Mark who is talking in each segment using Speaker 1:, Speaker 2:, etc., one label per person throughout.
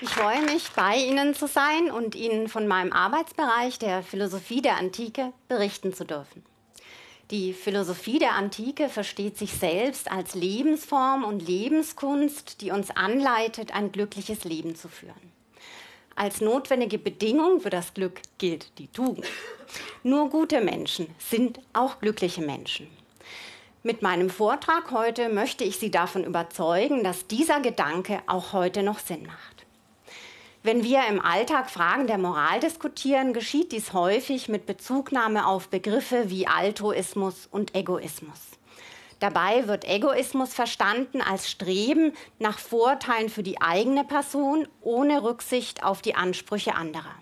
Speaker 1: Ich freue mich, bei Ihnen zu sein und Ihnen von meinem Arbeitsbereich der Philosophie der Antike berichten zu dürfen. Die Philosophie der Antike versteht sich selbst als Lebensform und Lebenskunst, die uns anleitet, ein glückliches Leben zu führen. Als notwendige Bedingung für das Glück gilt die Tugend. Nur gute Menschen sind auch glückliche Menschen. Mit meinem Vortrag heute möchte ich Sie davon überzeugen, dass dieser Gedanke auch heute noch Sinn macht. Wenn wir im Alltag Fragen der Moral diskutieren, geschieht dies häufig mit Bezugnahme auf Begriffe wie Altruismus und Egoismus. Dabei wird Egoismus verstanden als Streben nach Vorteilen für die eigene Person ohne Rücksicht auf die Ansprüche anderer.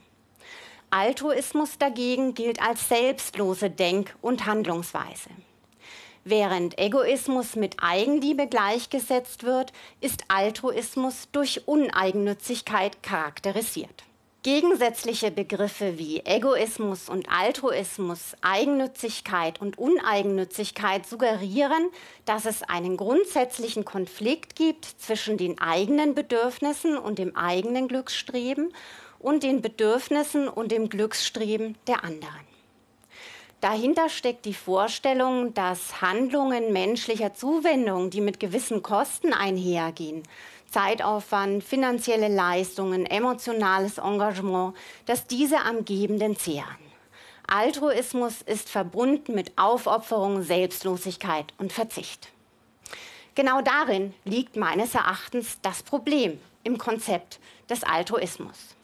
Speaker 1: Altruismus dagegen gilt als selbstlose Denk- und Handlungsweise. Während Egoismus mit Eigenliebe gleichgesetzt wird, ist Altruismus durch Uneigennützigkeit charakterisiert. Gegensätzliche Begriffe wie Egoismus und Altruismus, Eigennützigkeit und Uneigennützigkeit suggerieren, dass es einen grundsätzlichen Konflikt gibt zwischen den eigenen Bedürfnissen und dem eigenen Glücksstreben und den Bedürfnissen und dem Glücksstreben der anderen. Dahinter steckt die Vorstellung, dass Handlungen menschlicher Zuwendung, die mit gewissen Kosten einhergehen, Zeitaufwand, finanzielle Leistungen, emotionales Engagement, dass diese am Gebenden zehren. Altruismus ist verbunden mit Aufopferung, Selbstlosigkeit und Verzicht. Genau darin liegt meines Erachtens das Problem im Konzept des Altruismus.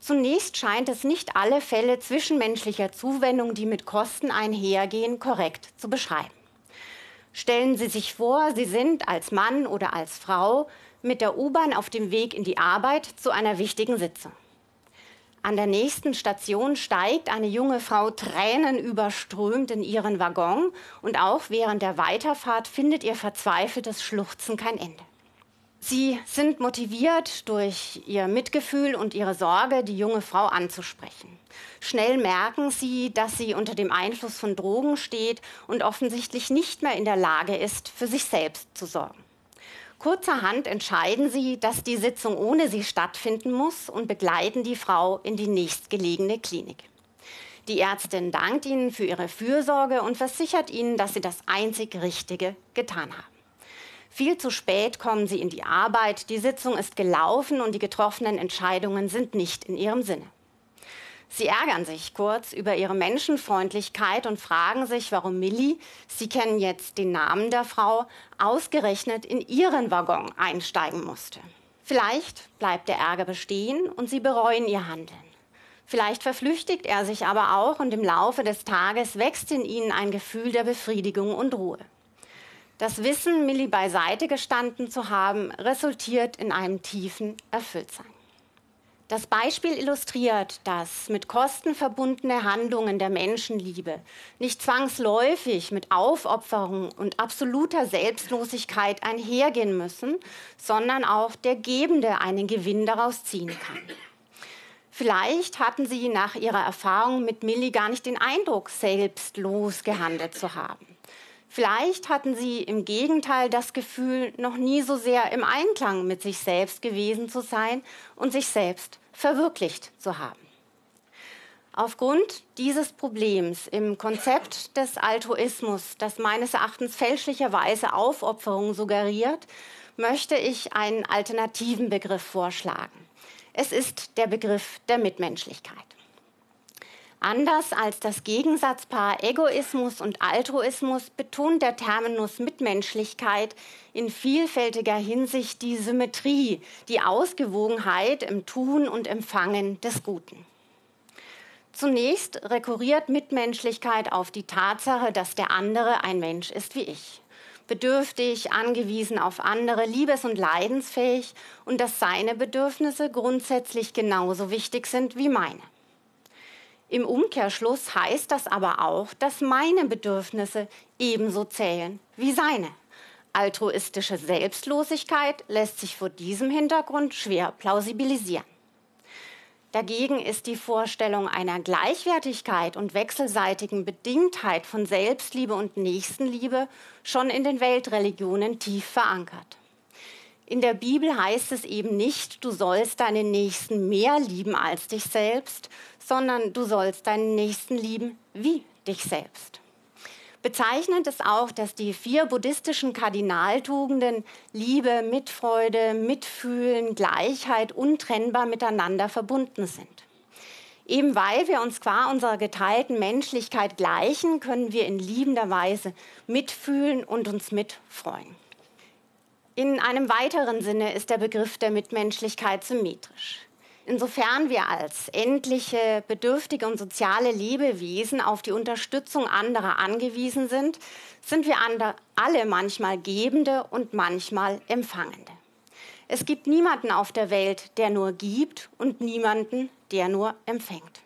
Speaker 1: Zunächst scheint es nicht alle Fälle zwischenmenschlicher Zuwendung, die mit Kosten einhergehen, korrekt zu beschreiben. Stellen Sie sich vor, Sie sind als Mann oder als Frau mit der U-Bahn auf dem Weg in die Arbeit zu einer wichtigen Sitzung. An der nächsten Station steigt eine junge Frau tränenüberströmt in ihren Waggon und auch während der Weiterfahrt findet ihr verzweifeltes Schluchzen kein Ende. Sie sind motiviert durch ihr Mitgefühl und ihre Sorge, die junge Frau anzusprechen. Schnell merken sie, dass sie unter dem Einfluss von Drogen steht und offensichtlich nicht mehr in der Lage ist, für sich selbst zu sorgen. Kurzerhand entscheiden sie, dass die Sitzung ohne sie stattfinden muss und begleiten die Frau in die nächstgelegene Klinik. Die Ärztin dankt ihnen für ihre Fürsorge und versichert ihnen, dass sie das einzig Richtige getan haben. Viel zu spät kommen sie in die Arbeit, die Sitzung ist gelaufen und die getroffenen Entscheidungen sind nicht in ihrem Sinne. Sie ärgern sich kurz über ihre Menschenfreundlichkeit und fragen sich, warum Millie, Sie kennen jetzt den Namen der Frau, ausgerechnet in ihren Waggon einsteigen musste. Vielleicht bleibt der Ärger bestehen und sie bereuen ihr Handeln. Vielleicht verflüchtigt er sich aber auch und im Laufe des Tages wächst in ihnen ein Gefühl der Befriedigung und Ruhe. Das Wissen, Millie beiseite gestanden zu haben, resultiert in einem tiefen Erfülltsein. Das Beispiel illustriert, dass mit Kosten verbundene Handlungen der Menschenliebe nicht zwangsläufig mit Aufopferung und absoluter Selbstlosigkeit einhergehen müssen, sondern auch der Gebende einen Gewinn daraus ziehen kann. Vielleicht hatten Sie nach Ihrer Erfahrung mit Millie gar nicht den Eindruck, selbstlos gehandelt zu haben. Vielleicht hatten sie im Gegenteil das Gefühl, noch nie so sehr im Einklang mit sich selbst gewesen zu sein und sich selbst verwirklicht zu haben. Aufgrund dieses Problems im Konzept des Altruismus, das meines Erachtens fälschlicherweise Aufopferung suggeriert, möchte ich einen alternativen Begriff vorschlagen. Es ist der Begriff der Mitmenschlichkeit. Anders als das Gegensatzpaar Egoismus und Altruismus betont der Terminus Mitmenschlichkeit in vielfältiger Hinsicht die Symmetrie, die Ausgewogenheit im Tun und Empfangen des Guten. Zunächst rekurriert Mitmenschlichkeit auf die Tatsache, dass der andere ein Mensch ist wie ich. Bedürftig, angewiesen auf andere, liebes- und leidensfähig und dass seine Bedürfnisse grundsätzlich genauso wichtig sind wie meine. Im Umkehrschluss heißt das aber auch, dass meine Bedürfnisse ebenso zählen wie seine. Altruistische Selbstlosigkeit lässt sich vor diesem Hintergrund schwer plausibilisieren. Dagegen ist die Vorstellung einer Gleichwertigkeit und wechselseitigen Bedingtheit von Selbstliebe und Nächstenliebe schon in den Weltreligionen tief verankert. In der Bibel heißt es eben nicht, du sollst deinen Nächsten mehr lieben als dich selbst, sondern du sollst deinen Nächsten lieben wie dich selbst. Bezeichnend ist auch, dass die vier buddhistischen Kardinaltugenden Liebe, Mitfreude, Mitfühlen, Gleichheit untrennbar miteinander verbunden sind. Eben weil wir uns qua unserer geteilten Menschlichkeit gleichen, können wir in liebender Weise mitfühlen und uns mitfreuen. In einem weiteren Sinne ist der Begriff der Mitmenschlichkeit symmetrisch. Insofern wir als endliche, bedürftige und soziale Lebewesen auf die Unterstützung anderer angewiesen sind, sind wir alle manchmal Gebende und manchmal Empfangende. Es gibt niemanden auf der Welt, der nur gibt und niemanden, der nur empfängt.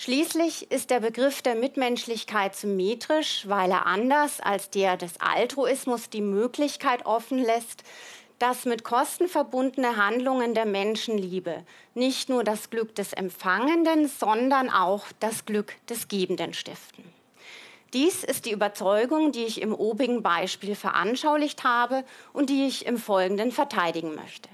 Speaker 1: Schließlich ist der Begriff der Mitmenschlichkeit symmetrisch, weil er anders als der des Altruismus die Möglichkeit offen lässt, dass mit Kosten verbundene Handlungen der Menschenliebe nicht nur das Glück des Empfangenden, sondern auch das Glück des Gebenden stiften. Dies ist die Überzeugung, die ich im obigen Beispiel veranschaulicht habe und die ich im Folgenden verteidigen möchte.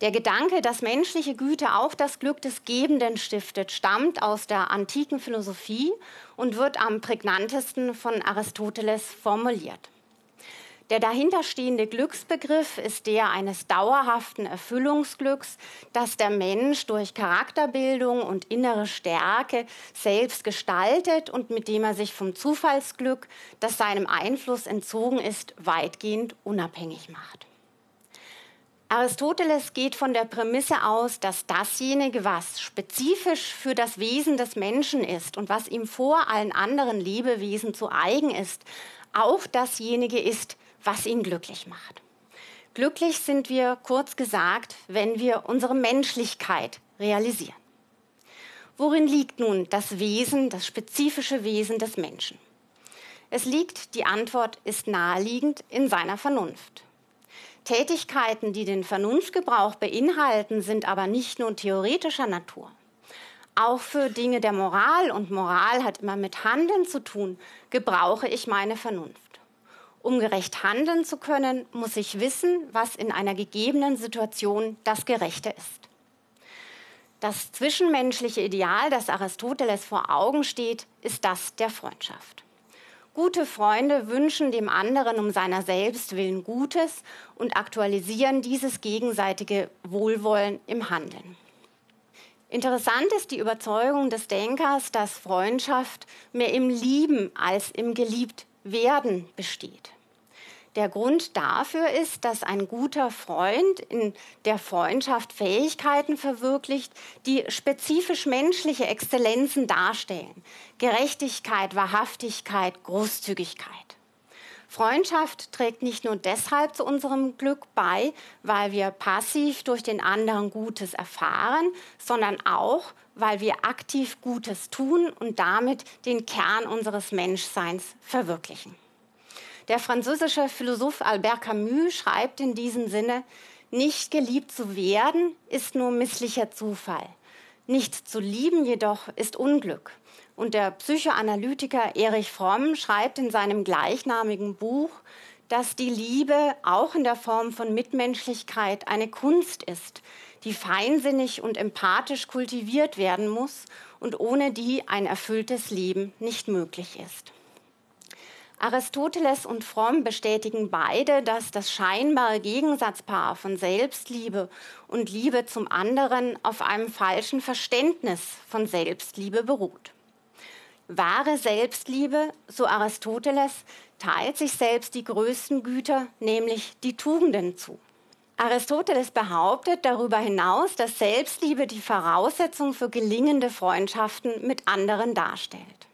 Speaker 1: Der Gedanke, dass menschliche Güte auch das Glück des Gebenden stiftet, stammt aus der antiken Philosophie und wird am prägnantesten von Aristoteles formuliert. Der dahinterstehende Glücksbegriff ist der eines dauerhaften Erfüllungsglücks, das der Mensch durch Charakterbildung und innere Stärke selbst gestaltet und mit dem er sich vom Zufallsglück, das seinem Einfluss entzogen ist, weitgehend unabhängig macht. Aristoteles geht von der Prämisse aus, dass dasjenige, was spezifisch für das Wesen des Menschen ist und was ihm vor allen anderen Lebewesen zu eigen ist, auch dasjenige ist, was ihn glücklich macht. Glücklich sind wir, kurz gesagt, wenn wir unsere Menschlichkeit realisieren. Worin liegt nun das Wesen, das spezifische Wesen des Menschen? Es liegt, die Antwort ist naheliegend, in seiner Vernunft. Tätigkeiten, die den Vernunftgebrauch beinhalten, sind aber nicht nur theoretischer Natur. Auch für Dinge der Moral, und Moral hat immer mit Handeln zu tun, gebrauche ich meine Vernunft. Um gerecht handeln zu können, muss ich wissen, was in einer gegebenen Situation das Gerechte ist. Das zwischenmenschliche Ideal, das Aristoteles vor Augen steht, ist das der Freundschaft. Gute Freunde wünschen dem anderen um seiner selbst willen Gutes und aktualisieren dieses gegenseitige Wohlwollen im Handeln. Interessant ist die Überzeugung des Denkers, dass Freundschaft mehr im Lieben als im Geliebtwerden besteht. Der Grund dafür ist, dass ein guter Freund in der Freundschaft Fähigkeiten verwirklicht, die spezifisch menschliche Exzellenzen darstellen. Gerechtigkeit, Wahrhaftigkeit, Großzügigkeit. Freundschaft trägt nicht nur deshalb zu unserem Glück bei, weil wir passiv durch den anderen Gutes erfahren, sondern auch, weil wir aktiv Gutes tun und damit den Kern unseres Menschseins verwirklichen. Der französische Philosoph Albert Camus schreibt in diesem Sinne, nicht geliebt zu werden ist nur misslicher Zufall. Nicht zu lieben jedoch ist Unglück. Und der Psychoanalytiker Erich Fromm schreibt in seinem gleichnamigen Buch, dass die Liebe auch in der Form von Mitmenschlichkeit eine Kunst ist, die feinsinnig und empathisch kultiviert werden muss und ohne die ein erfülltes Leben nicht möglich ist. Aristoteles und Fromm bestätigen beide, dass das scheinbare Gegensatzpaar von Selbstliebe und Liebe zum anderen auf einem falschen Verständnis von Selbstliebe beruht. Wahre Selbstliebe, so Aristoteles, teilt sich selbst die größten Güter, nämlich die Tugenden zu. Aristoteles behauptet darüber hinaus, dass Selbstliebe die Voraussetzung für gelingende Freundschaften mit anderen darstellt.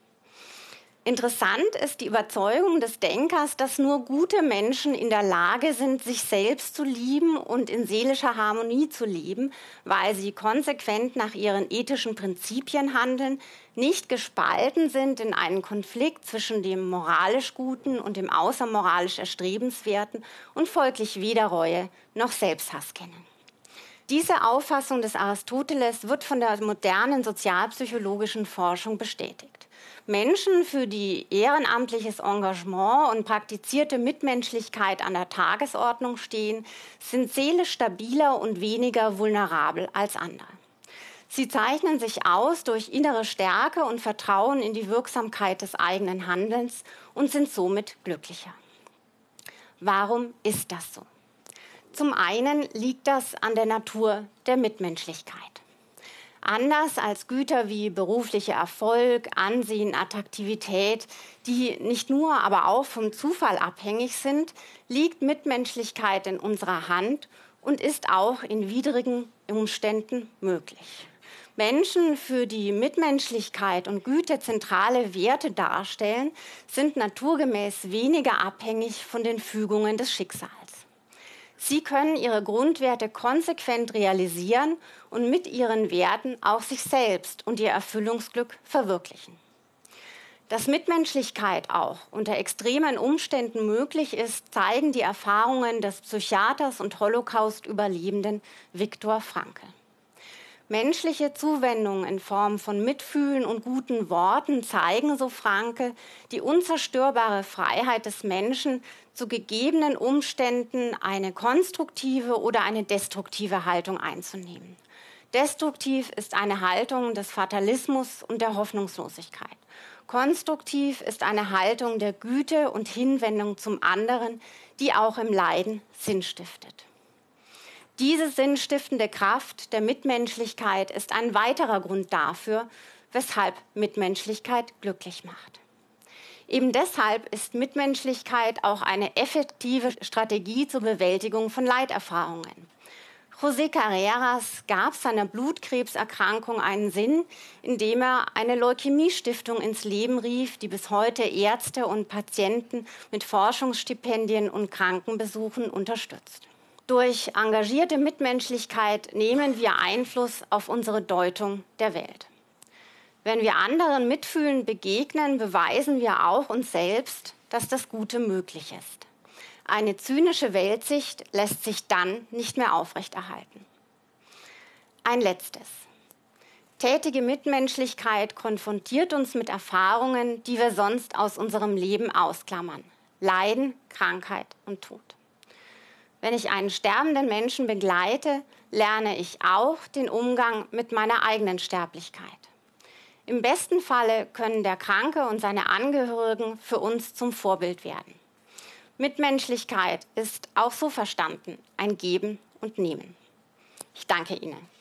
Speaker 1: Interessant ist die Überzeugung des Denkers, dass nur gute Menschen in der Lage sind, sich selbst zu lieben und in seelischer Harmonie zu leben, weil sie konsequent nach ihren ethischen Prinzipien handeln, nicht gespalten sind in einen Konflikt zwischen dem moralisch Guten und dem außermoralisch Erstrebenswerten und folglich weder Reue noch Selbsthass kennen. Diese Auffassung des Aristoteles wird von der modernen sozialpsychologischen Forschung bestätigt. Menschen, für die ehrenamtliches Engagement und praktizierte Mitmenschlichkeit an der Tagesordnung stehen, sind seelisch stabiler und weniger vulnerabel als andere. Sie zeichnen sich aus durch innere Stärke und Vertrauen in die Wirksamkeit des eigenen Handelns und sind somit glücklicher. Warum ist das so? Zum einen liegt das an der Natur der Mitmenschlichkeit. Anders als Güter wie beruflicher Erfolg, Ansehen, Attraktivität, die nicht nur, aber auch vom Zufall abhängig sind, liegt Mitmenschlichkeit in unserer Hand und ist auch in widrigen Umständen möglich. Menschen, für die Mitmenschlichkeit und Güte zentrale Werte darstellen, sind naturgemäß weniger abhängig von den Fügungen des Schicksals. Sie können ihre Grundwerte konsequent realisieren und mit ihren Werten auch sich selbst und ihr Erfüllungsglück verwirklichen. Dass Mitmenschlichkeit auch unter extremen Umständen möglich ist, zeigen die Erfahrungen des Psychiaters und Holocaust-Überlebenden Viktor Frankl. Menschliche Zuwendung in Form von Mitfühlen und guten Worten zeigen, so Franke, die unzerstörbare Freiheit des Menschen, zu gegebenen Umständen eine konstruktive oder eine destruktive Haltung einzunehmen. Destruktiv ist eine Haltung des Fatalismus und der Hoffnungslosigkeit. Konstruktiv ist eine Haltung der Güte und Hinwendung zum anderen, die auch im Leiden Sinn stiftet. Diese sinnstiftende Kraft der Mitmenschlichkeit ist ein weiterer Grund dafür, weshalb Mitmenschlichkeit glücklich macht. Eben deshalb ist Mitmenschlichkeit auch eine effektive Strategie zur Bewältigung von Leiterfahrungen. José Carreras gab seiner Blutkrebserkrankung einen Sinn, indem er eine Leukämiestiftung ins Leben rief, die bis heute Ärzte und Patienten mit Forschungsstipendien und Krankenbesuchen unterstützt. Durch engagierte Mitmenschlichkeit nehmen wir Einfluss auf unsere Deutung der Welt. Wenn wir anderen mitfühlend begegnen, beweisen wir auch uns selbst, dass das Gute möglich ist. Eine zynische Weltsicht lässt sich dann nicht mehr aufrechterhalten. Ein letztes. Tätige Mitmenschlichkeit konfrontiert uns mit Erfahrungen, die wir sonst aus unserem Leben ausklammern. Leiden, Krankheit und Tod. Wenn ich einen sterbenden Menschen begleite, lerne ich auch den Umgang mit meiner eigenen Sterblichkeit. Im besten Falle können der Kranke und seine Angehörigen für uns zum Vorbild werden. Mitmenschlichkeit ist auch so verstanden, ein Geben und Nehmen. Ich danke Ihnen.